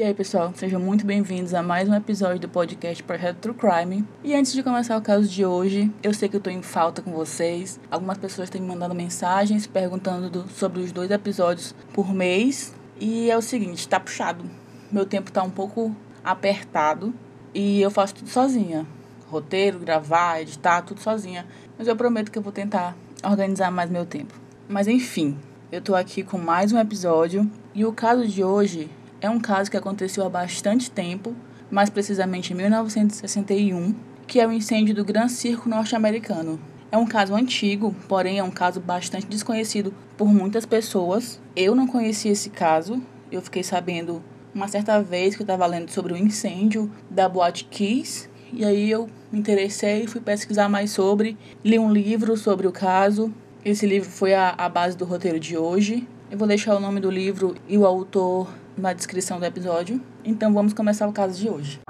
E aí, pessoal, sejam muito bem-vindos a mais um episódio do podcast Projeto True Crime. E antes de começar o caso de hoje, eu sei que eu tô em falta com vocês. Algumas pessoas têm me mandado mensagens perguntando do, sobre os dois episódios por mês. E é o seguinte, tá puxado. Meu tempo tá um pouco apertado e eu faço tudo sozinha. Roteiro, gravar, editar, tudo sozinha. Mas eu prometo que eu vou tentar organizar mais meu tempo. Mas enfim, eu tô aqui com mais um episódio e o caso de hoje é um caso que aconteceu há bastante tempo, mais precisamente em 1961, que é o incêndio do Gran Circo norte-americano. É um caso antigo, porém é um caso bastante desconhecido por muitas pessoas. Eu não conhecia esse caso, eu fiquei sabendo uma certa vez que eu estava lendo sobre o incêndio da Boate Kiss, e aí eu me interessei, fui pesquisar mais sobre, li um livro sobre o caso. Esse livro foi a, a base do roteiro de hoje. Eu vou deixar o nome do livro e o autor na descrição do episódio. Então vamos começar o caso de hoje.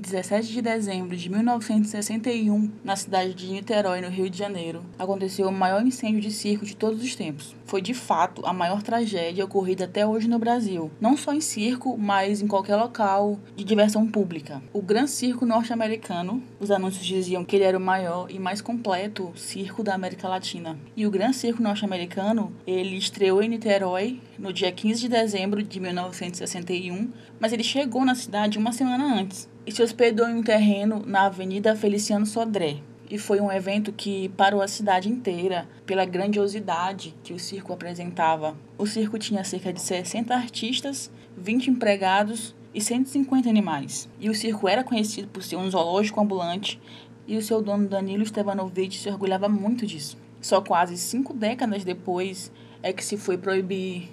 Em 17 de dezembro de 1961, na cidade de Niterói, no Rio de Janeiro, aconteceu o maior incêndio de circo de todos os tempos. Foi de fato a maior tragédia ocorrida até hoje no Brasil, não só em circo, mas em qualquer local de diversão pública. O Gran Circo norte-americano, os anúncios diziam que ele era o maior e mais completo circo da América Latina. E o Gran Circo norte-americano, ele estreou em Niterói no dia 15 de dezembro de 1961, mas ele chegou na cidade uma semana antes e se hospedou em um terreno na Avenida Feliciano Sodré. E foi um evento que parou a cidade inteira pela grandiosidade que o circo apresentava. O circo tinha cerca de 60 artistas, 20 empregados e 150 animais. E o circo era conhecido por ser um zoológico ambulante e o seu dono Danilo Stevanovich se orgulhava muito disso. Só quase cinco décadas depois é que se foi proibir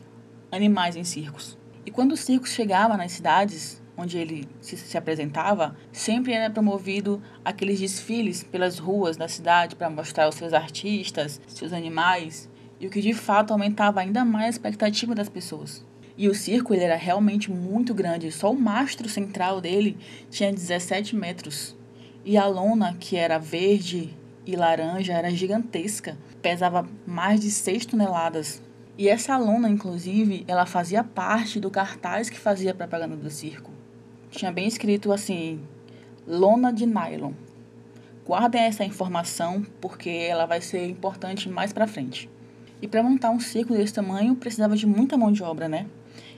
animais em circos. E quando o circo chegava nas cidades, onde ele se, se apresentava, sempre era promovido aqueles desfiles pelas ruas da cidade para mostrar os seus artistas, seus animais, e o que de fato aumentava ainda mais a expectativa das pessoas. E o circo ele era realmente muito grande, só o mastro central dele tinha 17 metros. E a lona, que era verde e laranja, era gigantesca, pesava mais de 6 toneladas. E essa lona, inclusive, ela fazia parte do cartaz que fazia propaganda do circo tinha bem escrito assim: lona de nylon. Guardem essa informação porque ela vai ser importante mais para frente. E para montar um círculo desse tamanho precisava de muita mão de obra, né?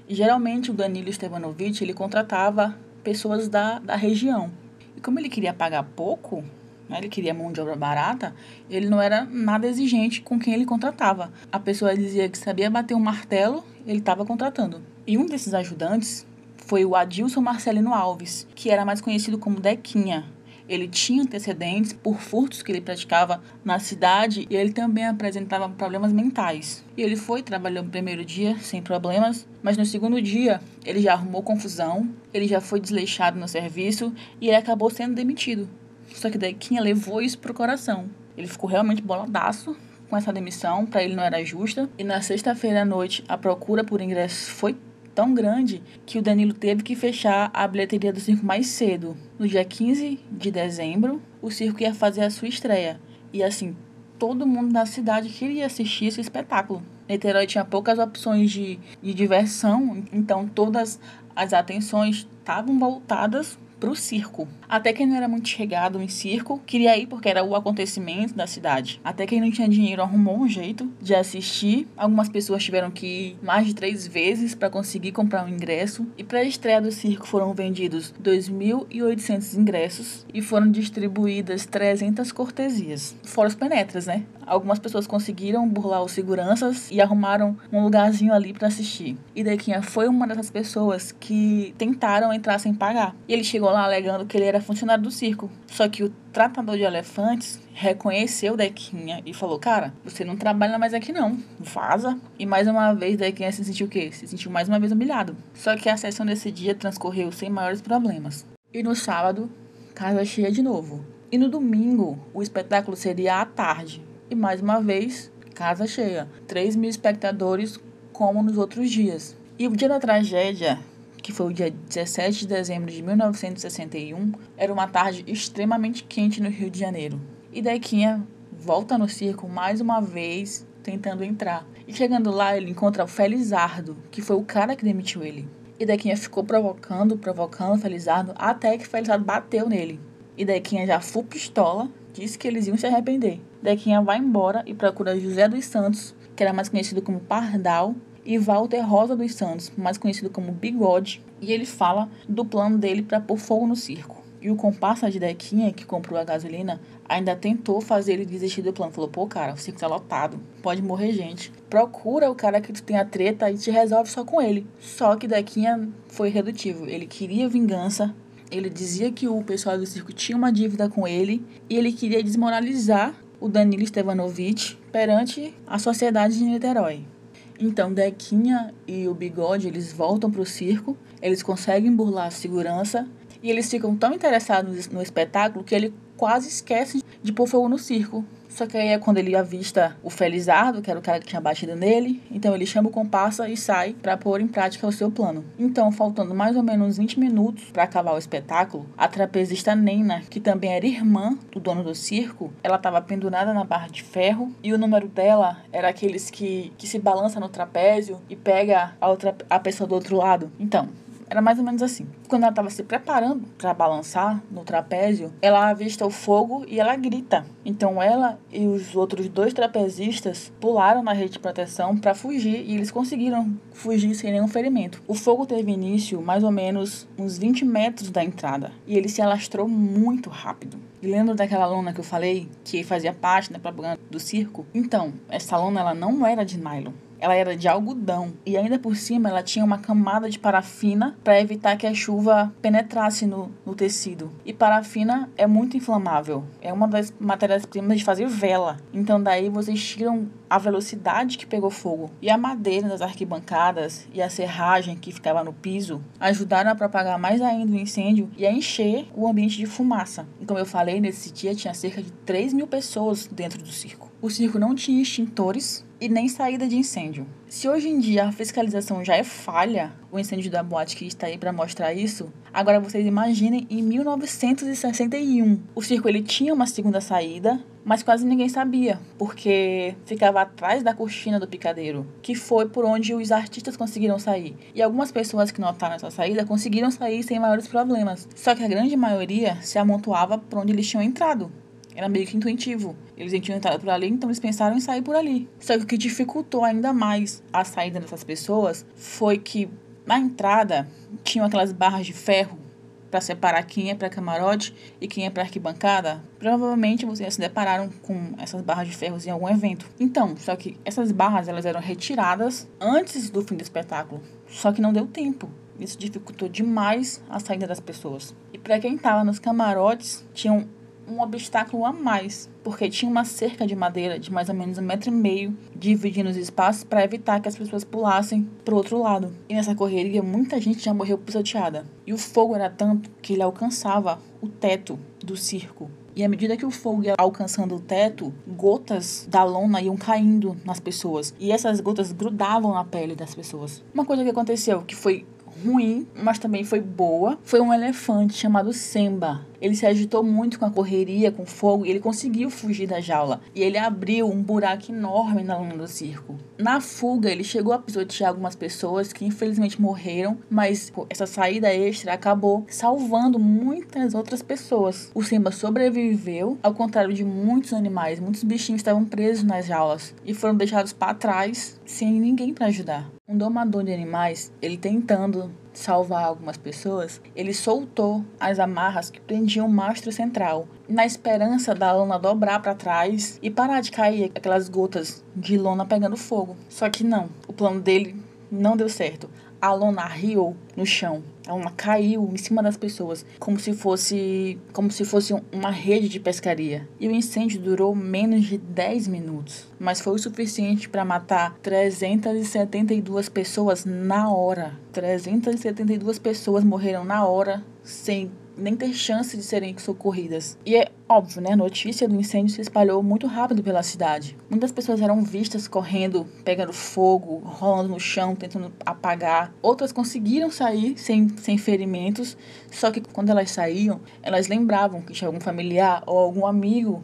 E geralmente o Danilo Stevanovich ele contratava pessoas da, da região. E como ele queria pagar pouco, né, ele queria mão de obra barata, ele não era nada exigente com quem ele contratava. A pessoa dizia que sabia bater um martelo, ele estava contratando. E um desses ajudantes, foi o Adilson Marcelino Alves, que era mais conhecido como Dequinha. Ele tinha antecedentes por furtos que ele praticava na cidade e ele também apresentava problemas mentais. E ele foi, trabalhou no primeiro dia sem problemas, mas no segundo dia ele já arrumou confusão, ele já foi desleixado no serviço e ele acabou sendo demitido. Só que Dequinha levou isso pro coração. Ele ficou realmente boladaço com essa demissão, para ele não era justa. E na sexta-feira à noite, a procura por ingressos foi tão grande que o Danilo teve que fechar a bilheteria do circo mais cedo. No dia 15 de dezembro, o circo ia fazer a sua estreia. E assim, todo mundo da cidade queria assistir esse espetáculo. Niterói tinha poucas opções de, de diversão, então todas as atenções estavam voltadas para o circo. Até quem não era muito chegado em circo queria ir porque era o acontecimento da cidade. Até quem não tinha dinheiro arrumou um jeito de assistir. Algumas pessoas tiveram que ir mais de três vezes para conseguir comprar um ingresso. E para a estreia do circo foram vendidos 2.800 ingressos e foram distribuídas 300 cortesias. Fora os penetras, né? Algumas pessoas conseguiram burlar os seguranças e arrumaram um lugarzinho ali para assistir. E Dequinha foi uma dessas pessoas que tentaram entrar sem pagar. E ele chegou lá alegando que ele era funcionário do circo. Só que o tratador de elefantes reconheceu Dequinha e falou: Cara, você não trabalha mais aqui não, vaza. E mais uma vez Dequinha se sentiu o quê? Se sentiu mais uma vez humilhado. Só que a sessão desse dia transcorreu sem maiores problemas. E no sábado, casa cheia de novo. E no domingo, o espetáculo seria à tarde. E mais uma vez, casa cheia. 3 mil espectadores, como nos outros dias. E o dia da tragédia que foi o dia 17 de dezembro de 1961, era uma tarde extremamente quente no Rio de Janeiro. E Dequinha volta no circo mais uma vez, tentando entrar. E chegando lá, ele encontra o Felizardo, que foi o cara que demitiu ele. E Dequinha ficou provocando, provocando o Felizardo, até que Felizardo bateu nele. E Dequinha já full pistola, disse que eles iam se arrepender. Dequinha vai embora e procura José dos Santos, que era mais conhecido como Pardal, e Walter Rosa dos Santos, mais conhecido como Bigode, e ele fala do plano dele para pôr fogo no circo. E o comparsa de Dequinha, que comprou a gasolina, ainda tentou fazer ele desistir do plano. Falou, pô, cara, o circo tá lotado, pode morrer gente. Procura o cara que tu tem a treta e te resolve só com ele. Só que Dequinha foi redutivo. Ele queria vingança, ele dizia que o pessoal do circo tinha uma dívida com ele e ele queria desmoralizar o Danilo Stevanovic perante a sociedade de Niterói. Então, Dequinha e o Bigode, eles voltam pro circo, eles conseguem burlar a segurança e eles ficam tão interessados no espetáculo que ele quase esquece de pôr fogo no circo. Só que aí é quando ele avista o Felizardo, que era o cara que tinha batido nele, então ele chama o comparsa e sai para pôr em prática o seu plano. Então, faltando mais ou menos 20 minutos para acabar o espetáculo, a trapezista Nena, que também era irmã do dono do circo, ela estava pendurada na barra de ferro e o número dela era aqueles que, que se balança no trapézio e pega a, outra, a pessoa do outro lado. Então, era mais ou menos assim. Quando ela estava se preparando para balançar no trapézio, ela avista o fogo e ela grita. Então ela e os outros dois trapezistas pularam na rede de proteção para fugir e eles conseguiram fugir sem nenhum ferimento. O fogo teve início mais ou menos uns 20 metros da entrada e ele se alastrou muito rápido. E lembra daquela lona que eu falei que fazia parte da propaganda do circo? Então, essa lona ela não era de nylon ela era de algodão e ainda por cima ela tinha uma camada de parafina para evitar que a chuva penetrasse no, no tecido. E parafina é muito inflamável, é uma das matérias-primas de fazer vela. Então daí vocês tiram a velocidade que pegou fogo. E a madeira das arquibancadas e a serragem que ficava no piso ajudaram a propagar mais ainda o incêndio e a encher o ambiente de fumaça. E como eu falei, nesse dia tinha cerca de 3 mil pessoas dentro do circo. O circo não tinha extintores e nem saída de incêndio. Se hoje em dia a fiscalização já é falha, o incêndio da boate que está aí para mostrar isso, agora vocês imaginem em 1961. O circo ele tinha uma segunda saída, mas quase ninguém sabia, porque ficava atrás da cortina do picadeiro, que foi por onde os artistas conseguiram sair. E algumas pessoas que notaram essa saída conseguiram sair sem maiores problemas. Só que a grande maioria se amontoava por onde eles tinham entrado. Era meio que intuitivo. Eles tinham entrado por ali, então eles pensaram em sair por ali. Só que o que dificultou ainda mais a saída dessas pessoas foi que na entrada tinham aquelas barras de ferro para separar quem é para camarote e quem é para arquibancada. Provavelmente vocês se depararam com essas barras de ferro em algum evento. Então, só que essas barras elas eram retiradas antes do fim do espetáculo. Só que não deu tempo. Isso dificultou demais a saída das pessoas. E para quem estava nos camarotes, tinham um obstáculo a mais, porque tinha uma cerca de madeira de mais ou menos um metro e meio dividindo os espaços para evitar que as pessoas pulassem para o outro lado. E nessa correria, muita gente já morreu pisoteada. E o fogo era tanto que ele alcançava o teto do circo. E à medida que o fogo ia alcançando o teto, gotas da lona iam caindo nas pessoas. E essas gotas grudavam na pele das pessoas. Uma coisa que aconteceu que foi ruim, mas também foi boa, foi um elefante chamado Semba. Ele se agitou muito com a correria, com fogo, e ele conseguiu fugir da jaula. E ele abriu um buraco enorme na lona do circo. Na fuga, ele chegou a pisotear algumas pessoas que infelizmente morreram, mas essa saída extra acabou salvando muitas outras pessoas. O Simba sobreviveu, ao contrário de muitos animais. Muitos bichinhos estavam presos nas jaulas e foram deixados para trás sem ninguém para ajudar. Um domador de animais, ele tentando salvar algumas pessoas, ele soltou as amarras que prendiam o mastro central, na esperança da lona dobrar para trás e parar de cair aquelas gotas de lona pegando fogo. Só que não, o plano dele não deu certo a lona riu no chão. A lona caiu em cima das pessoas, como se fosse como se fosse uma rede de pescaria. E o incêndio durou menos de 10 minutos, mas foi o suficiente para matar 372 pessoas na hora. 372 pessoas morreram na hora sem nem ter chance de serem socorridas. E é óbvio, né? A notícia do incêndio se espalhou muito rápido pela cidade. Muitas pessoas eram vistas correndo, pegando fogo, rolando no chão, tentando apagar. Outras conseguiram sair sem, sem ferimentos, só que quando elas saíam, elas lembravam que tinha algum familiar ou algum amigo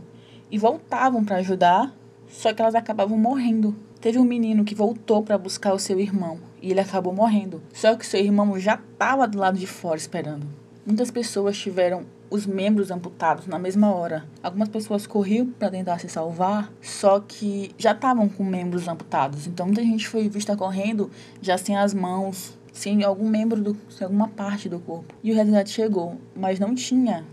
e voltavam para ajudar, só que elas acabavam morrendo. Teve um menino que voltou para buscar o seu irmão e ele acabou morrendo. Só que seu irmão já estava do lado de fora esperando. Muitas pessoas tiveram os membros amputados na mesma hora. Algumas pessoas corriam para tentar se salvar, só que já estavam com membros amputados. Então muita gente foi vista correndo já sem as mãos, sem algum membro, do, sem alguma parte do corpo. E o resgate chegou, mas não tinha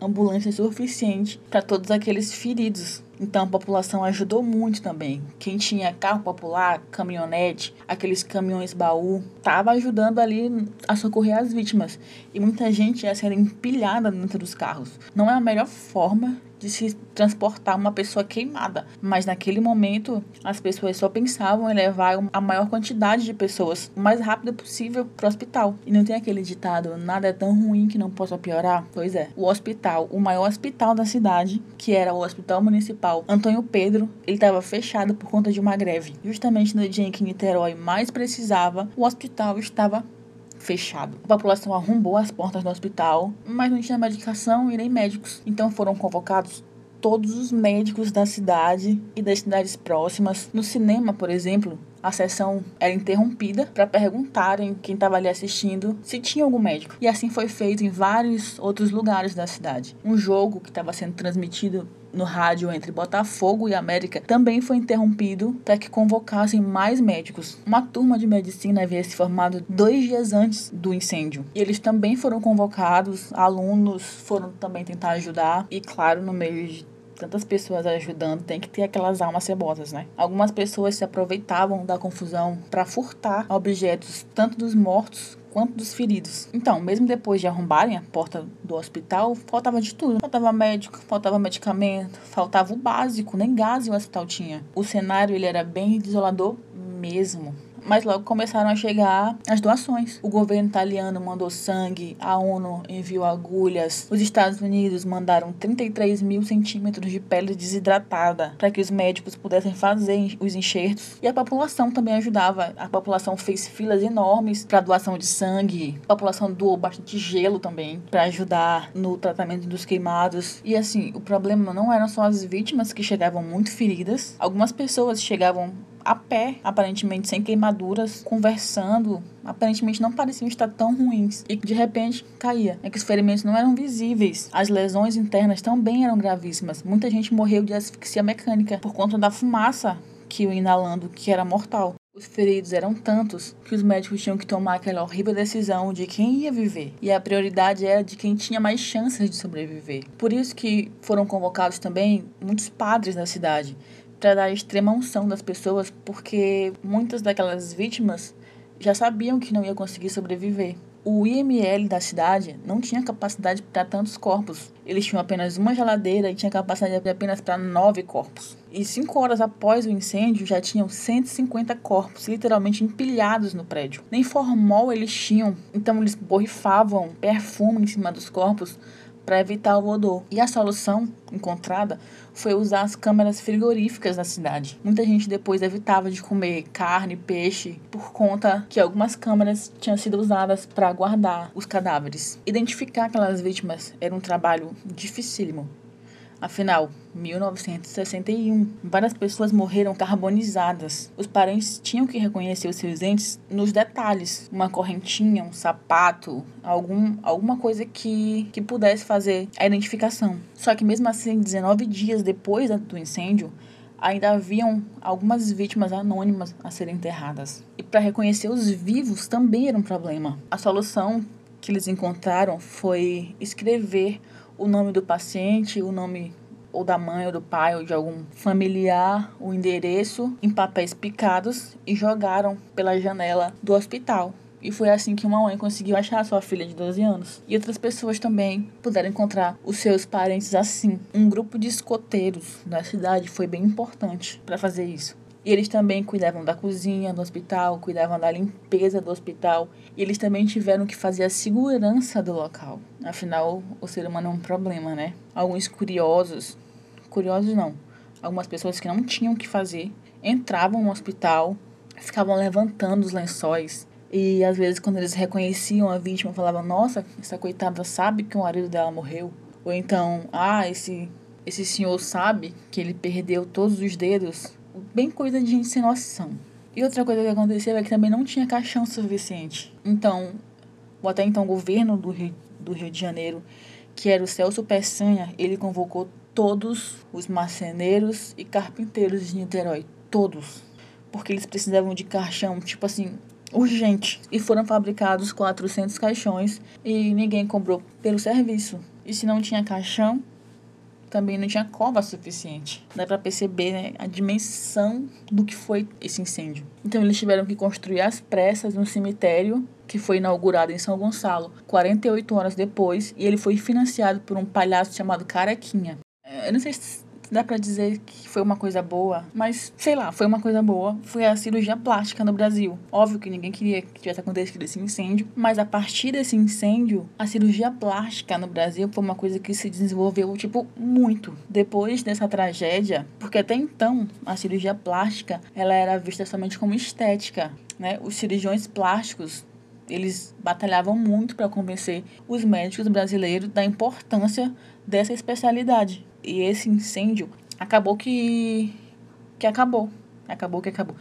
ambulância suficiente para todos aqueles feridos. Então a população ajudou muito também. Quem tinha carro popular, caminhonete, aqueles caminhões baú, estava ajudando ali a socorrer as vítimas. E muita gente ia sendo empilhada dentro dos carros. Não é a melhor forma de se transportar uma pessoa queimada. Mas naquele momento, as pessoas só pensavam em levar a maior quantidade de pessoas o mais rápido possível para o hospital. E não tem aquele ditado: nada é tão ruim que não possa piorar? Pois é. O hospital, o maior hospital da cidade, que era o Hospital Municipal Antônio Pedro, ele estava fechado por conta de uma greve. Justamente no dia em que Niterói mais precisava, o hospital estava fechado. A população arrombou as portas do hospital, mas não tinha medicação e nem médicos. Então foram convocados todos os médicos da cidade e das cidades próximas. No cinema, por exemplo, a sessão era interrompida para perguntarem quem estava ali assistindo se tinha algum médico. E assim foi feito em vários outros lugares da cidade. Um jogo que estava sendo transmitido no rádio entre Botafogo e América também foi interrompido para que convocassem mais médicos. Uma turma de medicina havia se formado dois dias antes do incêndio. E eles também foram convocados, alunos foram também tentar ajudar, e claro, no meio de tantas pessoas ajudando, tem que ter aquelas almas cebosas, né? Algumas pessoas se aproveitavam da confusão para furtar objetos tanto dos mortos quanto dos feridos. Então, mesmo depois de arrombarem a porta do hospital, faltava de tudo. Faltava médico, faltava medicamento, faltava o básico, nem gás o hospital tinha. O cenário ele era bem desolador mesmo mas logo começaram a chegar as doações. O governo italiano mandou sangue, a ONU enviou agulhas, os Estados Unidos mandaram 33 mil centímetros de pele desidratada para que os médicos pudessem fazer os enxertos e a população também ajudava. A população fez filas enormes para doação de sangue, a população doou bastante gelo também para ajudar no tratamento dos queimados. E assim, o problema não eram só as vítimas que chegavam muito feridas, algumas pessoas chegavam a pé, aparentemente sem queimaduras, conversando. Aparentemente não pareciam estar tão ruins. E de repente caía. É que os ferimentos não eram visíveis. As lesões internas também eram gravíssimas. Muita gente morreu de asfixia mecânica por conta da fumaça que iam inalando, que era mortal. Os feridos eram tantos que os médicos tinham que tomar aquela horrível decisão de quem ia viver. E a prioridade era de quem tinha mais chances de sobreviver. Por isso que foram convocados também muitos padres da cidade para dar extrema unção das pessoas, porque muitas daquelas vítimas já sabiam que não ia conseguir sobreviver. O IML da cidade não tinha capacidade para tantos corpos. Eles tinham apenas uma geladeira e tinha capacidade apenas para nove corpos. E cinco horas após o incêndio já tinham 150 corpos literalmente empilhados no prédio. Nem formol eles tinham, então eles borrifavam perfume em cima dos corpos para evitar o odor. E a solução encontrada foi usar as câmeras frigoríficas na cidade. Muita gente depois evitava de comer carne, peixe, por conta que algumas câmeras tinham sido usadas para guardar os cadáveres. Identificar aquelas vítimas era um trabalho dificílimo. Afinal, 1961, várias pessoas morreram carbonizadas. Os parentes tinham que reconhecer os seus entes nos detalhes, uma correntinha, um sapato, algum, alguma coisa que, que pudesse fazer a identificação. Só que mesmo assim, 19 dias depois do incêndio, ainda haviam algumas vítimas anônimas a serem enterradas. E para reconhecer os vivos também era um problema. A solução que eles encontraram foi escrever o nome do paciente, o nome ou da mãe ou do pai ou de algum familiar, o endereço em papéis picados e jogaram pela janela do hospital. E foi assim que uma mãe conseguiu achar sua filha de 12 anos. E outras pessoas também puderam encontrar os seus parentes assim. Um grupo de escoteiros da cidade foi bem importante para fazer isso. E eles também cuidavam da cozinha do hospital, cuidavam da limpeza do hospital. E eles também tiveram que fazer a segurança do local. Afinal, o ser humano é um problema, né? Alguns curiosos, curiosos não, algumas pessoas que não tinham o que fazer, entravam no hospital, ficavam levantando os lençóis. E às vezes, quando eles reconheciam a vítima, falavam: Nossa, essa coitada sabe que o marido dela morreu. Ou então, ah, esse esse senhor sabe que ele perdeu todos os dedos, bem coisa de noção. E outra coisa que aconteceu é que também não tinha caixão suficiente. Então, o até então governo do Rio, do Rio de Janeiro, que era o Celso Peçanha, ele convocou todos os marceneiros e carpinteiros de Niterói, todos, porque eles precisavam de caixão, tipo assim, urgente. E foram fabricados 400 caixões e ninguém cobrou pelo serviço. E se não tinha caixão, também não tinha cova suficiente. Dá para perceber né, a dimensão do que foi esse incêndio. Então eles tiveram que construir às pressas um cemitério que foi inaugurado em São Gonçalo 48 horas depois e ele foi financiado por um palhaço chamado Carequinha. Eu não sei se dá para dizer que foi uma coisa boa, mas sei lá, foi uma coisa boa. Foi a cirurgia plástica no Brasil. Óbvio que ninguém queria que tivesse acontecido esse incêndio, mas a partir desse incêndio, a cirurgia plástica no Brasil foi uma coisa que se desenvolveu, tipo, muito. Depois dessa tragédia, porque até então a cirurgia plástica ela era vista somente como estética. Né? Os cirurgiões plásticos eles batalhavam muito para convencer os médicos brasileiros da importância dessa especialidade. E esse incêndio acabou que que acabou, acabou que acabou.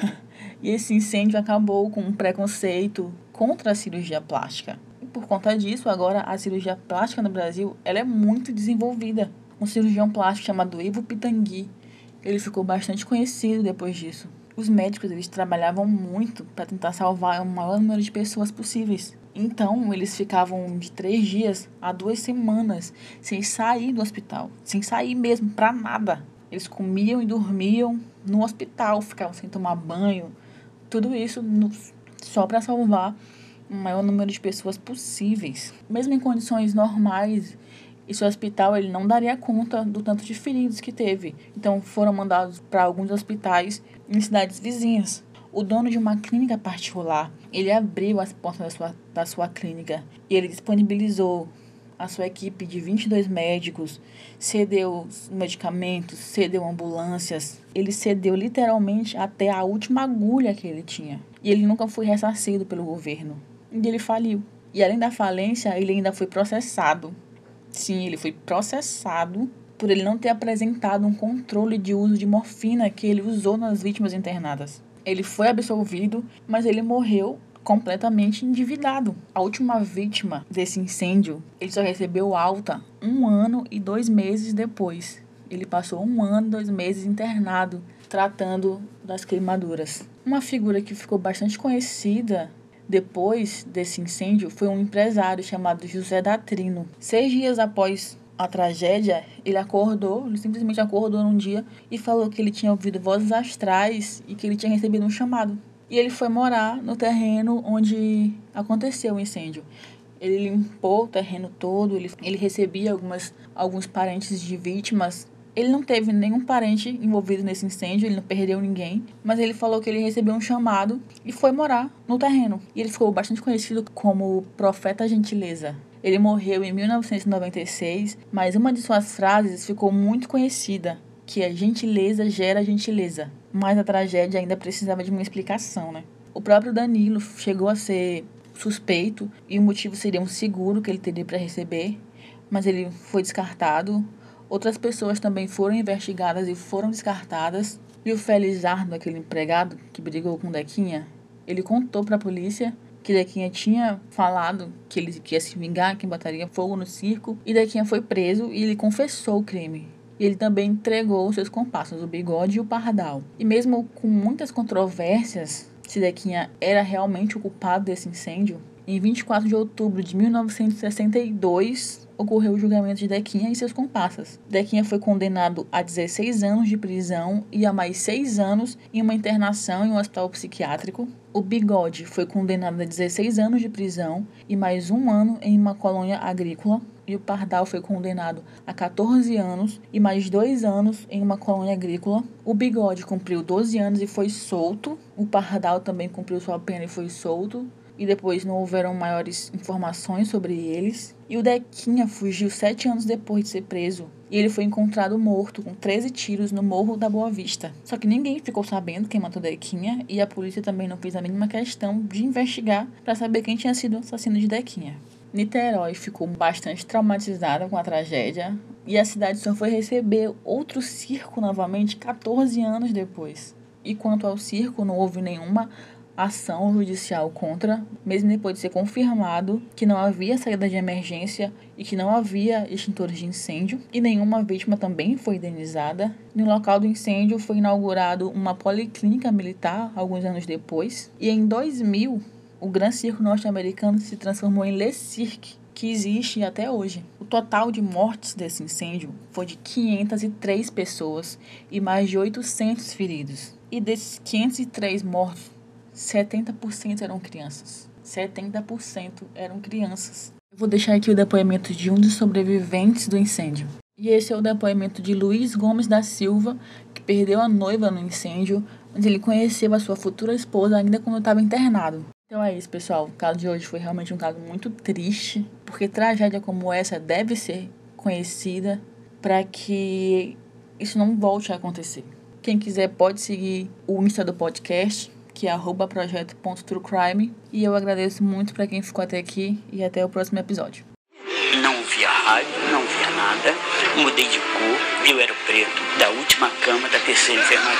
e esse incêndio acabou com um preconceito contra a cirurgia plástica. E por conta disso, agora a cirurgia plástica no Brasil, ela é muito desenvolvida. Um cirurgião plástico chamado Ivo Pitangui, ele ficou bastante conhecido depois disso os médicos eles trabalhavam muito para tentar salvar o maior número de pessoas possíveis. Então, eles ficavam de três dias a duas semanas sem sair do hospital, sem sair mesmo para nada. Eles comiam e dormiam no hospital, ficavam sem tomar banho, tudo isso no, só para salvar o maior número de pessoas possíveis. Mesmo em condições normais, esse hospital ele não daria conta do tanto de feridos que teve. Então foram mandados para alguns hospitais em cidades vizinhas. O dono de uma clínica particular, ele abriu as portas da sua, da sua clínica e ele disponibilizou a sua equipe de 22 médicos, cedeu medicamentos, cedeu ambulâncias. Ele cedeu literalmente até a última agulha que ele tinha. E ele nunca foi ressarcido pelo governo. E ele faliu. E além da falência, ele ainda foi processado Sim, ele foi processado por ele não ter apresentado um controle de uso de morfina que ele usou nas vítimas internadas. Ele foi absolvido, mas ele morreu completamente endividado. A última vítima desse incêndio, ele só recebeu alta um ano e dois meses depois. Ele passou um ano dois meses internado, tratando das queimaduras. Uma figura que ficou bastante conhecida depois desse incêndio foi um empresário chamado José Datrino. Seis dias após a tragédia, ele acordou, ele simplesmente acordou num dia e falou que ele tinha ouvido vozes astrais e que ele tinha recebido um chamado. E ele foi morar no terreno onde aconteceu o incêndio. Ele limpou o terreno todo, ele, ele recebia algumas, alguns parentes de vítimas ele não teve nenhum parente envolvido nesse incêndio, ele não perdeu ninguém, mas ele falou que ele recebeu um chamado e foi morar no terreno. E ele ficou bastante conhecido como Profeta Gentileza. Ele morreu em 1996, mas uma de suas frases ficou muito conhecida, que é gentileza gera gentileza. Mas a tragédia ainda precisava de uma explicação, né? O próprio Danilo chegou a ser suspeito e o motivo seria um seguro que ele teria para receber, mas ele foi descartado Outras pessoas também foram investigadas e foram descartadas. E o Felizardo, aquele empregado que brigou com Dequinha, ele contou para a polícia que Dequinha tinha falado que ele que ia se vingar, que botaria fogo no circo. E Dequinha foi preso e ele confessou o crime. E ele também entregou seus compassos, o Bigode e o Pardal. E mesmo com muitas controvérsias se Dequinha era realmente o culpado desse incêndio, em 24 de outubro de 1962, ocorreu o julgamento de Dequinha e seus comparsas. Dequinha foi condenado a 16 anos de prisão e a mais 6 anos em uma internação em um hospital psiquiátrico. O Bigode foi condenado a 16 anos de prisão e mais um ano em uma colônia agrícola. E o Pardal foi condenado a 14 anos e mais dois anos em uma colônia agrícola. O Bigode cumpriu 12 anos e foi solto. O Pardal também cumpriu sua pena e foi solto e depois não houveram maiores informações sobre eles. E o Dequinha fugiu sete anos depois de ser preso. E ele foi encontrado morto com 13 tiros no Morro da Boa Vista. Só que ninguém ficou sabendo quem matou Dequinha e a polícia também não fez a mínima questão de investigar para saber quem tinha sido o assassino de Dequinha. Niterói ficou bastante traumatizada com a tragédia e a cidade só foi receber outro circo novamente 14 anos depois. E quanto ao circo, não houve nenhuma ação judicial contra, mesmo depois de ser confirmado que não havia saída de emergência e que não havia extintores de incêndio, e nenhuma vítima também foi indenizada. No local do incêndio foi inaugurado uma policlínica militar alguns anos depois, e em 2000 o Gran Circo norte-americano se transformou em Le Cirque, que existe até hoje. O total de mortes desse incêndio foi de 503 pessoas e mais de 800 feridos. E desses 503 mortos, 70% eram crianças. 70% eram crianças. Eu vou deixar aqui o depoimento de um dos sobreviventes do incêndio. E esse é o depoimento de Luiz Gomes da Silva, que perdeu a noiva no incêndio, onde ele conheceu a sua futura esposa ainda quando estava internado. Então é isso, pessoal. O caso de hoje foi realmente um caso muito triste, porque tragédia como essa deve ser conhecida para que isso não volte a acontecer. Quem quiser pode seguir o Insta do podcast, que é projeto.truecrime. E eu agradeço muito para quem ficou até aqui e até o próximo episódio. Não via rádio, não via nada. Mudei de cor, eu era preto da última cama da terceira enfermaria.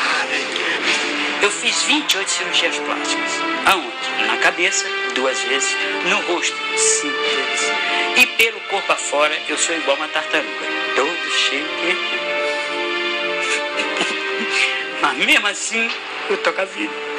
Eu fiz 28 cirurgias plásticas. Aonde? Na cabeça, duas vezes. No rosto, cinco vezes. E pelo corpo afora, eu sou igual uma tartaruga. Todo cheio de... Mas mesmo assim, eu tô com a vida.